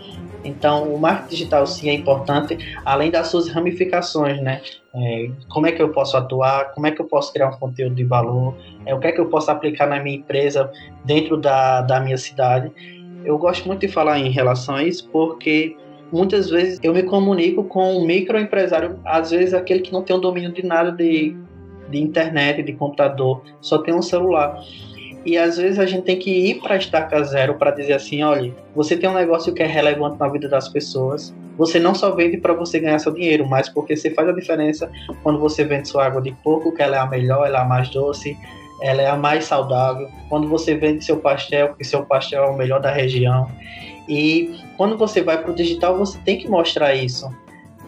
Então, o marketing digital sim é importante, além das suas ramificações, né? É, como é que eu posso atuar? Como é que eu posso criar um conteúdo de valor? É, o que é que eu posso aplicar na minha empresa dentro da, da minha cidade? Eu gosto muito de falar em relação a isso porque muitas vezes eu me comunico com um microempresário, às vezes aquele que não tem o domínio de nada de, de internet, de computador, só tem um celular. E às vezes a gente tem que ir para a estaca zero para dizer assim: olha, você tem um negócio que é relevante na vida das pessoas. Você não só vende para você ganhar seu dinheiro, mas porque você faz a diferença quando você vende sua água de coco, que ela é a melhor, ela é a mais doce, ela é a mais saudável. Quando você vende seu pastel, porque seu pastel é o melhor da região. E quando você vai para o digital, você tem que mostrar isso.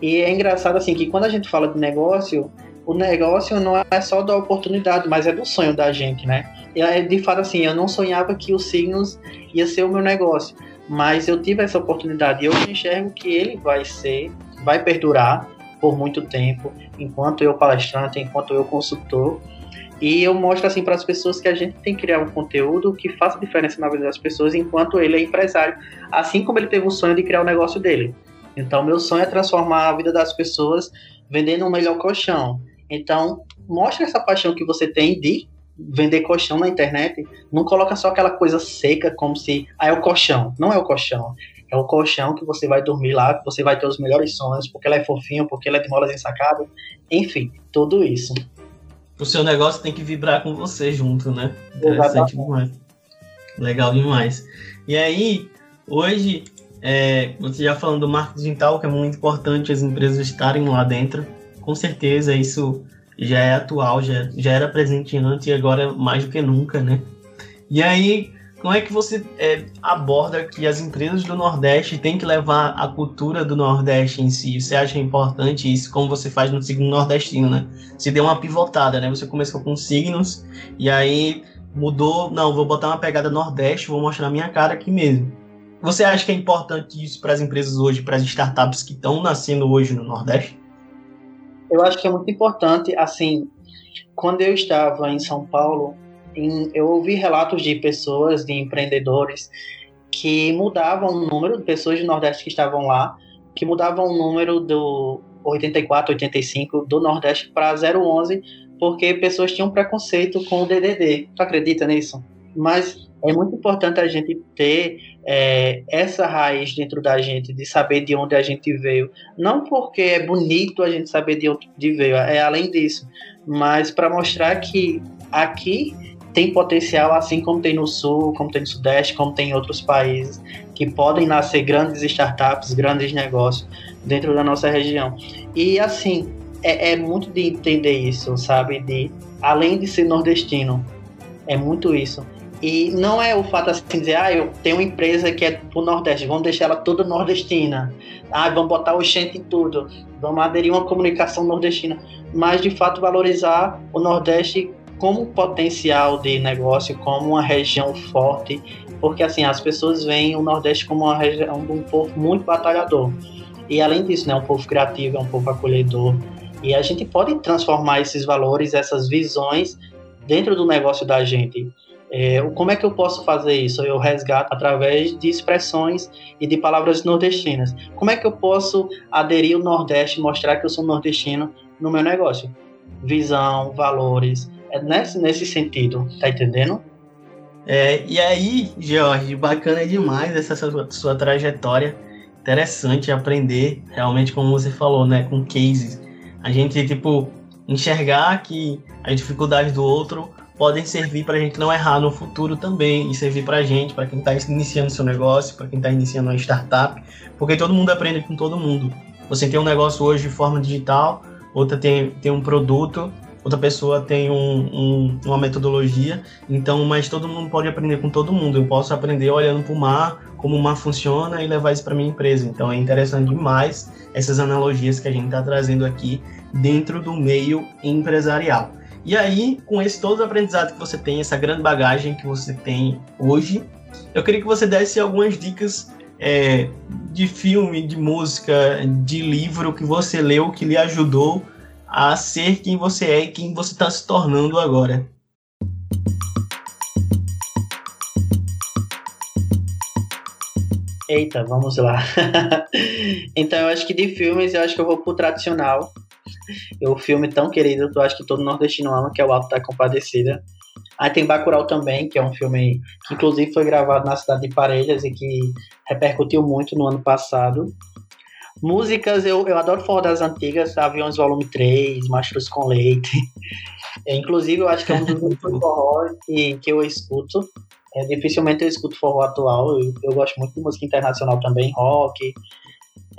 E é engraçado assim que quando a gente fala de negócio, o negócio não é só da oportunidade, mas é do sonho da gente, né? E de fato assim, eu não sonhava que os signos ia ser o meu negócio, mas eu tive essa oportunidade e eu enxergo que ele vai ser, vai perdurar por muito tempo, enquanto eu palestrante, enquanto eu consultor, e eu mostro assim para as pessoas que a gente tem que criar um conteúdo que faça diferença na vida das pessoas enquanto ele é empresário, assim como ele teve o sonho de criar o negócio dele. Então, meu sonho é transformar a vida das pessoas vendendo um melhor colchão. Então, mostre essa paixão que você tem de vender colchão na internet. Não coloca só aquela coisa seca como se ah, é o colchão. Não é o colchão. É o colchão que você vai dormir lá, que você vai ter os melhores sonhos, porque ela é fofinho, porque ela é de molas ensacadas. Enfim, tudo isso o seu negócio tem que vibrar com você junto, né? Interessante demais. Legal demais. E aí, hoje, é, você já falando do marketing digital, que é muito importante as empresas estarem lá dentro. Com certeza isso já é atual, já, já era presente antes e agora mais do que nunca, né? E aí, como é que você é, aborda que as empresas do Nordeste têm que levar a cultura do Nordeste em si? Você acha importante isso, como você faz no signo nordestino, né? Você deu uma pivotada, né? Você começou com signos e aí mudou, não, vou botar uma pegada Nordeste, vou mostrar a minha cara aqui mesmo. Você acha que é importante isso para as empresas hoje, para as startups que estão nascendo hoje no Nordeste? Eu acho que é muito importante, assim, quando eu estava em São Paulo, em, eu ouvi relatos de pessoas, de empreendedores, que mudavam o número de pessoas do Nordeste que estavam lá, que mudavam o número do 84, 85 do Nordeste para 011, porque pessoas tinham preconceito com o DDD. Tu acredita nisso? Mas é muito importante a gente ter é, essa raiz dentro da gente, de saber de onde a gente veio. Não porque é bonito a gente saber de onde veio, é além disso, mas para mostrar que aqui tem potencial, assim como tem no Sul, como tem no Sudeste, como tem em outros países, que podem nascer grandes startups, grandes negócios dentro da nossa região. E assim, é, é muito de entender isso, sabe? De além de ser nordestino, é muito isso. E não é o fato assim de dizer, ah, eu tenho uma empresa que é pro Nordeste, vamos deixar ela toda nordestina. Ah, vamos botar o gente em tudo. Vamos aderir uma comunicação nordestina. Mas, de fato, valorizar o Nordeste como potencial de negócio, como uma região forte, porque assim as pessoas veem o Nordeste como uma região um povo muito batalhador. E além disso, né, um povo criativo, é um povo acolhedor. E a gente pode transformar esses valores, essas visões dentro do negócio da gente. É, como é que eu posso fazer isso? Eu resgato através de expressões e de palavras nordestinas. Como é que eu posso aderir ao Nordeste, mostrar que eu sou nordestino no meu negócio? Visão, valores, é nesse, nesse sentido, tá entendendo? É, e aí, Jorge, bacana demais essa sua, sua trajetória. Interessante aprender, realmente, como você falou, né, com cases. A gente, tipo, enxergar que as dificuldades do outro podem servir para a gente não errar no futuro também e servir para a gente, para quem está iniciando seu negócio, para quem está iniciando uma startup, porque todo mundo aprende com todo mundo. Você tem um negócio hoje de forma digital, outra tem, tem um produto outra pessoa tem um, um, uma metodologia, então, mas todo mundo pode aprender com todo mundo. Eu posso aprender olhando para o mar, como o mar funciona e levar isso para minha empresa. Então, é interessante demais essas analogias que a gente está trazendo aqui dentro do meio empresarial. E aí, com esse todo o aprendizado que você tem, essa grande bagagem que você tem hoje, eu queria que você desse algumas dicas é, de filme, de música, de livro que você leu que lhe ajudou a ser quem você é e quem você está se tornando agora. Eita, vamos lá. então eu acho que de filmes eu acho que eu vou pro tradicional. O filme tão querido que eu acho que todo nordestino ama, que é o Alto da Compadecida. Aí tem Bacurau também, que é um filme que inclusive foi gravado na cidade de Parelhas e que repercutiu muito no ano passado. Músicas, eu, eu adoro forró das antigas, Aviões Volume 3, Machos com Leite. É, inclusive, eu acho que é um dos únicos forró que, que eu escuto. É, dificilmente eu escuto forró atual. Eu, eu, gosto muito de música internacional também, rock.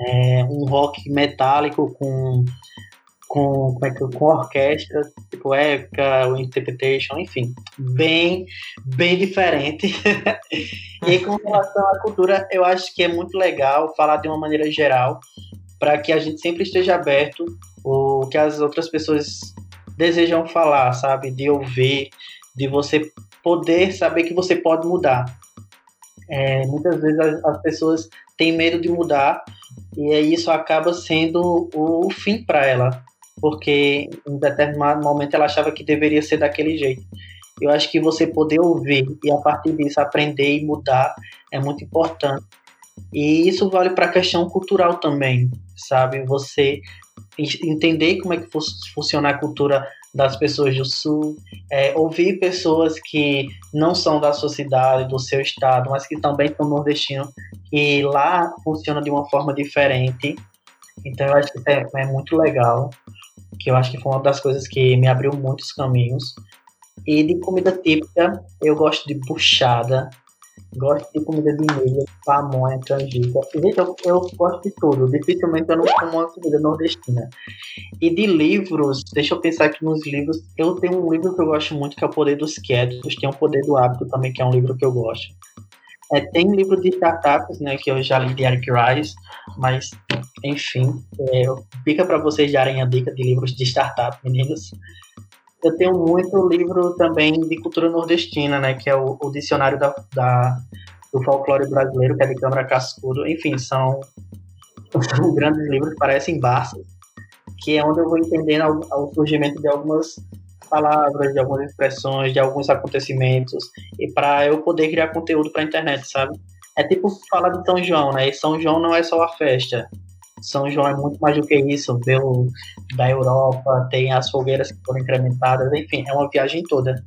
É, um rock metálico com com, como é que, com orquestra, tipo Épica, o Interpretation, enfim, bem, bem diferente. e com relação à cultura, eu acho que é muito legal falar de uma maneira geral, para que a gente sempre esteja aberto o que as outras pessoas desejam falar, sabe? De ouvir, de você poder saber que você pode mudar. É, muitas vezes as, as pessoas têm medo de mudar e isso acaba sendo o, o fim para ela porque em determinado momento ela achava que deveria ser daquele jeito. Eu acho que você poder ouvir e a partir disso aprender e mudar é muito importante. E isso vale para a questão cultural também, sabe? Você entender como é que funciona a cultura das pessoas do Sul, é, ouvir pessoas que não são da sua cidade, do seu estado, mas que também são nordestinos, e lá funciona de uma forma diferente. Então eu acho que é, é muito legal que eu acho que foi uma das coisas que me abriu muitos caminhos. E de comida típica, eu gosto de buchada, gosto de comida de milho, pamonha, canjica. Gente, eu, eu gosto de tudo. Dificilmente eu não como uma comida nordestina. E de livros, deixa eu pensar aqui nos livros. Eu tenho um livro que eu gosto muito, que é O Poder dos Quietos. Tem O Poder do Hábito também, que é um livro que eu gosto. É, tem livro de startups, né, que eu já li de Eric Rice, mas, enfim, é, fica para vocês darem a dica de livros de startup, meninos. Eu tenho muito livro também de cultura nordestina, né, que é o, o dicionário da, da, do folclore brasileiro, que é de Câmara Cascudo. Enfim, são, são grandes livros, parecem Barças, que é onde eu vou entendendo o surgimento de algumas palavras, de algumas expressões, de alguns acontecimentos, e para eu poder criar conteúdo para a internet, sabe? É tipo falar de São João, né? E São João não é só a festa. São João é muito mais do que isso. Veio da Europa, tem as fogueiras que foram incrementadas, enfim, é uma viagem toda.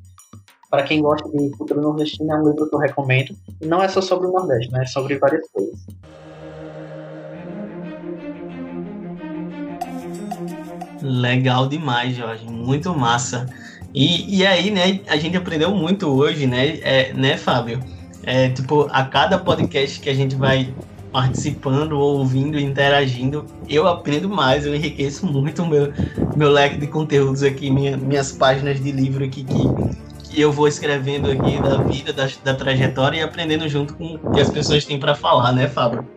Para quem gosta de cultura nordestina, é um livro que eu recomendo. E não é só sobre o Nordeste, né? É sobre várias coisas. Legal demais, Jorge. Muito massa. E, e aí, né, a gente aprendeu muito hoje, né, é, né, Fábio? É, tipo, a cada podcast que a gente vai participando, ouvindo, interagindo, eu aprendo mais, eu enriqueço muito o meu, meu leque de conteúdos aqui, minha, minhas páginas de livro aqui que, que eu vou escrevendo aqui da vida, da, da trajetória e aprendendo junto com o que as pessoas têm para falar, né, Fábio?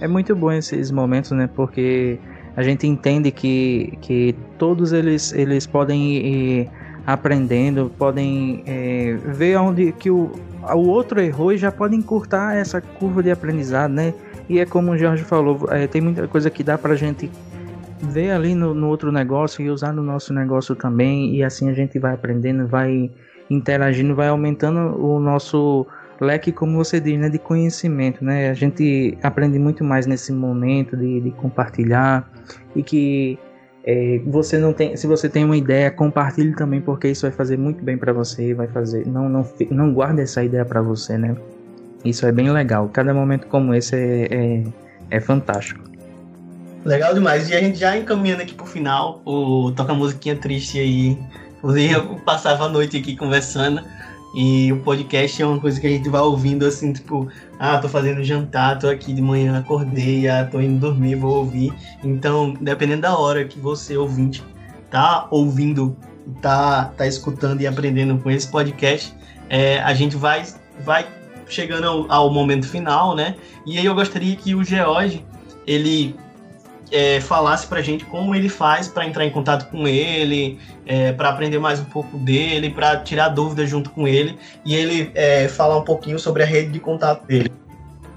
É muito bom esses momentos, né, porque a gente entende que, que todos eles, eles podem ir aprendendo, podem é, ver onde que o, o outro errou e já podem encurtar essa curva de aprendizado, né? E é como o Jorge falou, é, tem muita coisa que dá pra gente ver ali no, no, outro negócio e usar no nosso negócio também, e assim a gente vai aprendendo, vai interagindo, vai aumentando o nosso leque, como você diz, né, de conhecimento, né? A gente aprende muito mais nesse momento de, de compartilhar e que é, você não tem, se você tem uma ideia, compartilhe também, porque isso vai fazer muito bem para você, vai fazer, não, não, não guarde essa ideia para você, né? Isso é bem legal. Cada momento como esse é, é, é, fantástico. Legal demais. E a gente já encaminhando aqui pro final, o toca musiquinha triste aí. Eu passava a noite aqui conversando. E o podcast é uma coisa que a gente vai ouvindo assim, tipo, ah, tô fazendo jantar, tô aqui de manhã, acordei, ah, tô indo dormir, vou ouvir. Então, dependendo da hora que você, ouvinte, tá ouvindo, tá, tá escutando e aprendendo com esse podcast, é, a gente vai, vai chegando ao, ao momento final, né? E aí eu gostaria que o George, ele é, falasse pra gente como ele faz para entrar em contato com ele, é, para aprender mais um pouco dele, para tirar dúvidas junto com ele e ele é, falar um pouquinho sobre a rede de contato dele.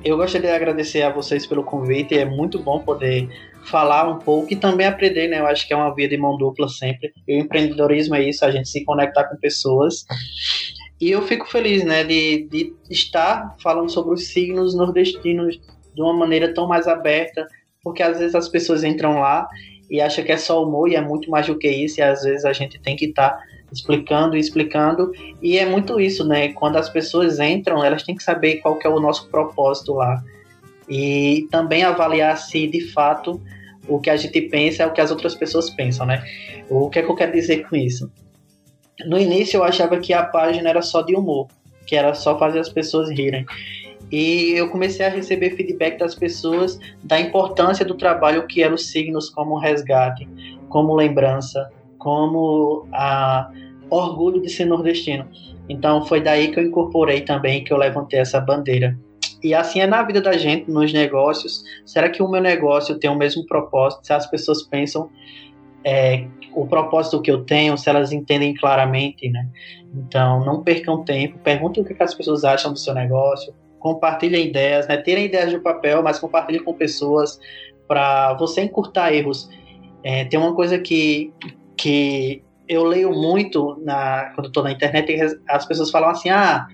Eu gostaria de agradecer a vocês pelo convite, é muito bom poder falar um pouco e também aprender, né? Eu acho que é uma via de mão dupla sempre. E o empreendedorismo é isso, a gente se conectar com pessoas. E eu fico feliz, né, de, de estar falando sobre os signos nordestinos de uma maneira tão mais aberta, porque às vezes as pessoas entram lá e acham que é só humor e é muito mais do que isso, e às vezes a gente tem que estar tá explicando e explicando, e é muito isso, né? Quando as pessoas entram, elas têm que saber qual que é o nosso propósito lá. E também avaliar se de fato o que a gente pensa é o que as outras pessoas pensam, né? O que é que eu quero dizer com isso? No início eu achava que a página era só de humor, que era só fazer as pessoas rirem. E eu comecei a receber feedback das pessoas da importância do trabalho que eram os signos como resgate, como lembrança, como a orgulho de ser nordestino. Então foi daí que eu incorporei também, que eu levantei essa bandeira. E assim é na vida da gente, nos negócios. Será que o meu negócio tem o mesmo propósito? Se as pessoas pensam é, o propósito que eu tenho, se elas entendem claramente, né? Então, não percam tempo, perguntem o que, que as pessoas acham do seu negócio, compartilhem ideias, né? Tirem ideias do papel, mas compartilhem com pessoas para você encurtar erros. É, tem uma coisa que, que eu leio muito na, quando estou na internet, as pessoas falam assim, ah,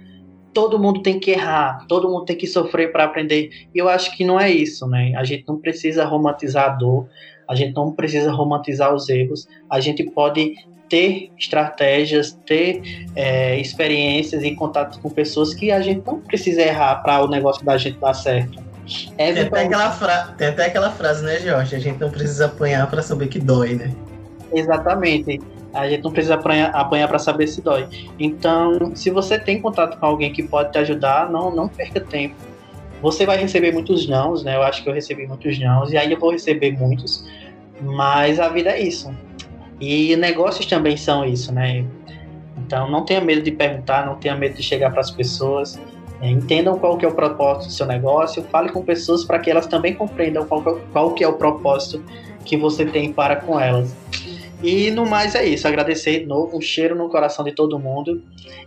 todo mundo tem que errar, todo mundo tem que sofrer para aprender. E eu acho que não é isso, né? A gente não precisa romantizar a dor, a gente não precisa romantizar os erros, a gente pode ter estratégias, ter é, experiências e contatos com pessoas que a gente não precisa errar para o negócio da gente dar certo. É tem, até aquela fra... tem até aquela frase, né, Jorge? A gente não precisa apanhar para saber que dói, né? Exatamente. A gente não precisa apanhar, apanhar para saber se dói. Então, se você tem contato com alguém que pode te ajudar, não, não perca tempo. Você vai receber muitos nãos, né? Eu acho que eu recebi muitos nãos e ainda vou receber muitos, mas a vida é isso. E negócios também são isso, né? Então não tenha medo de perguntar, não tenha medo de chegar para as pessoas. É, entendam qual que é o propósito do seu negócio, fale com pessoas para que elas também compreendam qual, qual que é o propósito que você tem para com elas. E no mais é isso, agradecer de novo, um cheiro no coração de todo mundo.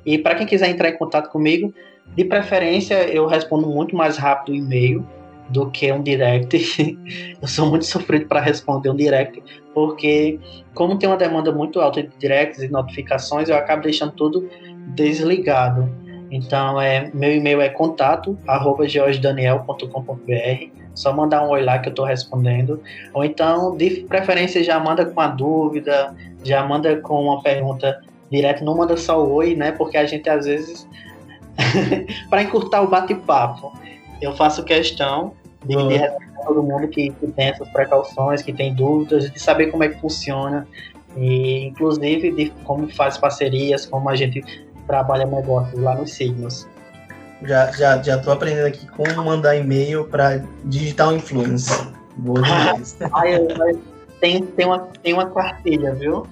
E para quem quiser entrar em contato comigo, de preferência eu respondo muito mais rápido o e-mail do que um direct. eu sou muito sofrido para responder um direct, porque como tem uma demanda muito alta de directs e notificações, eu acabo deixando tudo desligado. Então, é, meu e-mail é contato arroba Só mandar um oi lá que eu estou respondendo. Ou então, de preferência, já manda com a dúvida, já manda com uma pergunta direto, não manda só oi, né? Porque a gente às vezes, para encurtar o bate-papo, eu faço questão de, de responder todo mundo que, que tem essas precauções, que tem dúvidas, de saber como é que funciona e inclusive de como faz parcerias, como a gente trabalha negócios lá nos signos. Já, já, já tô aprendendo aqui como mandar e-mail para digital influencer. Boa demais. Ai, tem, tem, uma, tem uma cartilha, viu?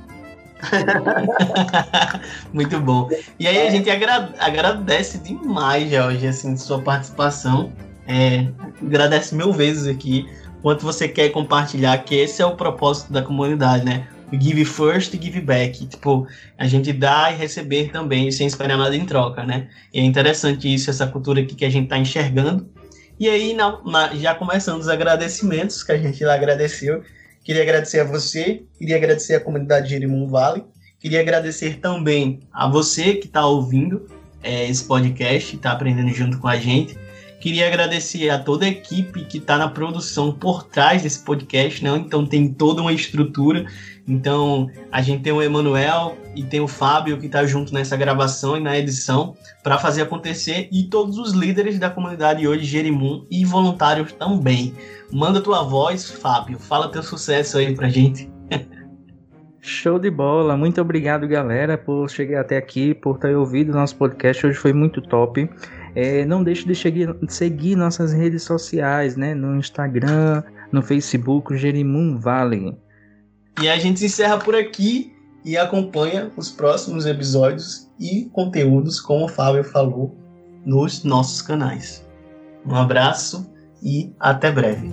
Muito bom. E aí a gente agra agradece demais, Jorge, assim, sua participação. É, agradece mil vezes aqui quanto você quer compartilhar, que esse é o propósito da comunidade, né? give first give back. Tipo, a gente dá e receber também, sem esperar nada em troca, né? E é interessante isso, essa cultura aqui que a gente está enxergando. E aí, na, na, já começando os agradecimentos, que a gente lá agradeceu. Queria agradecer a você, queria agradecer a comunidade de Jerimum Vale, queria agradecer também a você que está ouvindo é, esse podcast, está aprendendo junto com a gente. Queria agradecer a toda a equipe que está na produção por trás desse podcast, né? Então tem toda uma estrutura então, a gente tem o Emanuel e tem o Fábio que está junto nessa gravação e na edição para fazer acontecer e todos os líderes da comunidade hoje, Jerimum e voluntários também. Manda tua voz, Fábio. Fala teu sucesso aí pra gente. Show de bola. Muito obrigado, galera, por chegar até aqui, por ter ouvido nosso podcast. Hoje foi muito top. É, não deixe de seguir, seguir nossas redes sociais, né? No Instagram, no Facebook, Jerimum Valley. E a gente encerra por aqui e acompanha os próximos episódios e conteúdos, como o Fábio falou, nos nossos canais. Um abraço e até breve.